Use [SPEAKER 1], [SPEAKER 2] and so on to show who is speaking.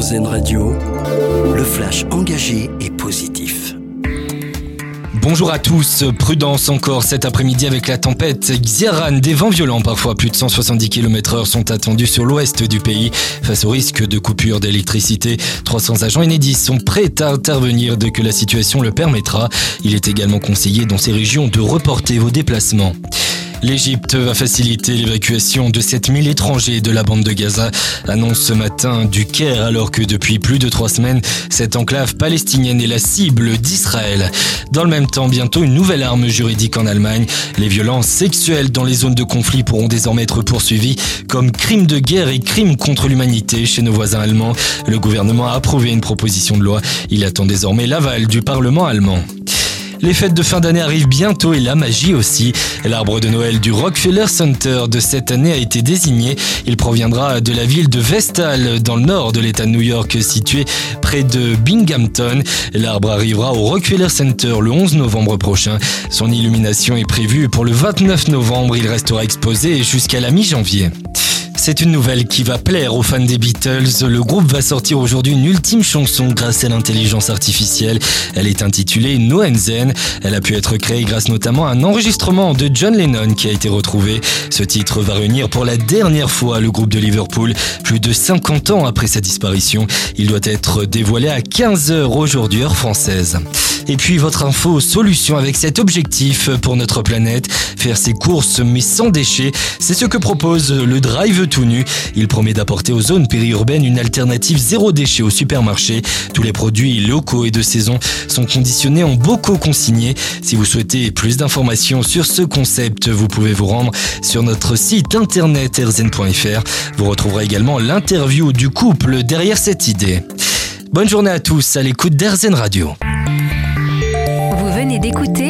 [SPEAKER 1] Radio, le flash engagé et positif.
[SPEAKER 2] Bonjour à tous, prudence encore cet après-midi avec la tempête Xiaran. Des vents violents, parfois plus de 170 km h sont attendus sur l'ouest du pays. Face au risque de coupure d'électricité, 300 agents Enedis sont prêts à intervenir dès que la situation le permettra. Il est également conseillé dans ces régions de reporter vos déplacements. L'Égypte va faciliter l'évacuation de 7000 étrangers de la bande de Gaza, annonce ce matin du Caire alors que depuis plus de trois semaines, cette enclave palestinienne est la cible d'Israël. Dans le même temps, bientôt une nouvelle arme juridique en Allemagne. Les violences sexuelles dans les zones de conflit pourront désormais être poursuivies comme crimes de guerre et crimes contre l'humanité chez nos voisins allemands. Le gouvernement a approuvé une proposition de loi. Il attend désormais l'aval du Parlement allemand. Les fêtes de fin d'année arrivent bientôt et la magie aussi. L'arbre de Noël du Rockefeller Center de cette année a été désigné. Il proviendra de la ville de Vestal, dans le nord de l'État de New York, situé près de Binghamton. L'arbre arrivera au Rockefeller Center le 11 novembre prochain. Son illumination est prévue pour le 29 novembre. Il restera exposé jusqu'à la mi-janvier. C'est une nouvelle qui va plaire aux fans des Beatles. Le groupe va sortir aujourd'hui une ultime chanson grâce à l'intelligence artificielle. Elle est intitulée No Zen. Elle a pu être créée grâce notamment à un enregistrement de John Lennon qui a été retrouvé. Ce titre va réunir pour la dernière fois le groupe de Liverpool, plus de 50 ans après sa disparition. Il doit être dévoilé à 15h aujourd'hui heure française. Et puis votre info solution avec cet objectif pour notre planète, faire ses courses mais sans déchets, c'est ce que propose le Drive tout nu. Il promet d'apporter aux zones périurbaines une alternative zéro déchet au supermarché. Tous les produits locaux et de saison sont conditionnés en bocaux consignés. Si vous souhaitez plus d'informations sur ce concept, vous pouvez vous rendre sur notre site internet rzen.fr. Vous retrouverez également l'interview du couple derrière cette idée. Bonne journée à tous à l'écoute d'Erzen Radio
[SPEAKER 3] d'écouter